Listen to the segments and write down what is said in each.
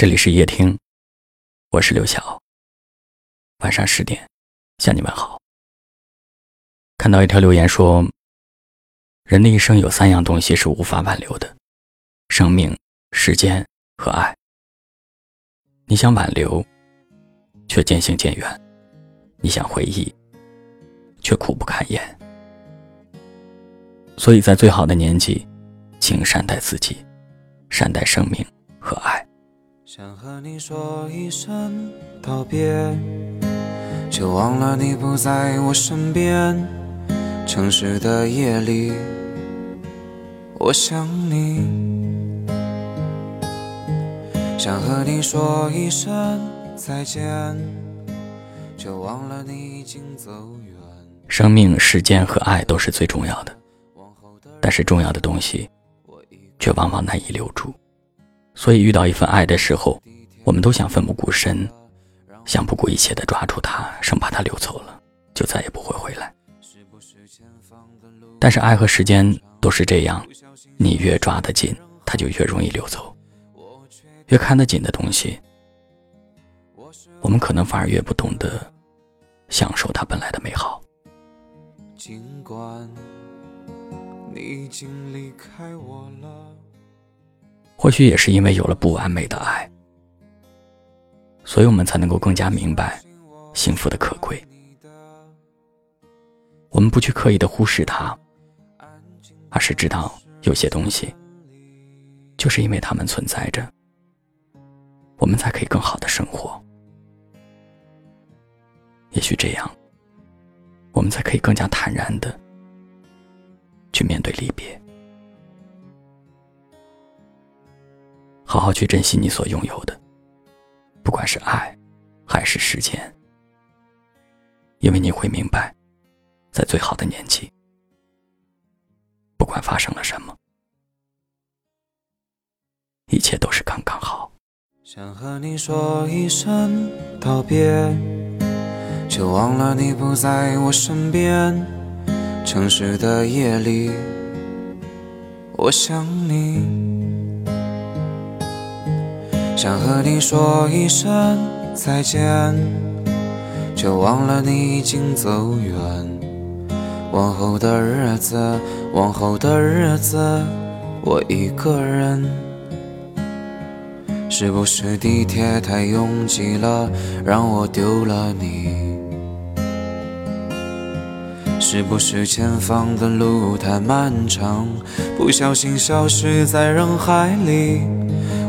这里是夜听，我是刘晓。晚上十点向你们好。看到一条留言说，人的一生有三样东西是无法挽留的：生命、时间和爱。你想挽留，却渐行渐远；你想回忆，却苦不堪言。所以在最好的年纪，请善待自己，善待生命和爱。想和你说一声道别，就忘了你不在我身边。城市的夜里，我想你。想和你说一声再见，就忘了你已经走远。生命、时间和爱都是最重要的，但是重要的东西，却往往难以留住。所以，遇到一份爱的时候，我们都想奋不顾身，想不顾一切的抓住它，生怕它溜走了，就再也不会回来。但是，爱和时间都是这样，你越抓得紧，它就越容易溜走；越看得紧的东西，我们可能反而越不懂得享受它本来的美好。尽管你已经离开我了。或许也是因为有了不完美的爱，所以我们才能够更加明白幸福的可贵。我们不去刻意的忽视它，而是知道有些东西，就是因为它们存在着，我们才可以更好的生活。也许这样，我们才可以更加坦然的去面对离别。好好去珍惜你所拥有的，不管是爱，还是时间，因为你会明白，在最好的年纪，不管发生了什么，一切都是刚刚好。想和你说一声道别，却忘了你不在我身边。城市的夜里，我想你。想和你说一声再见，却忘了你已经走远。往后的日子，往后的日子，我一个人。是不是地铁太拥挤了，让我丢了你？是不是前方的路太漫长，不小心消失在人海里？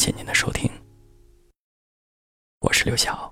谢谢您的收听，我是刘晓。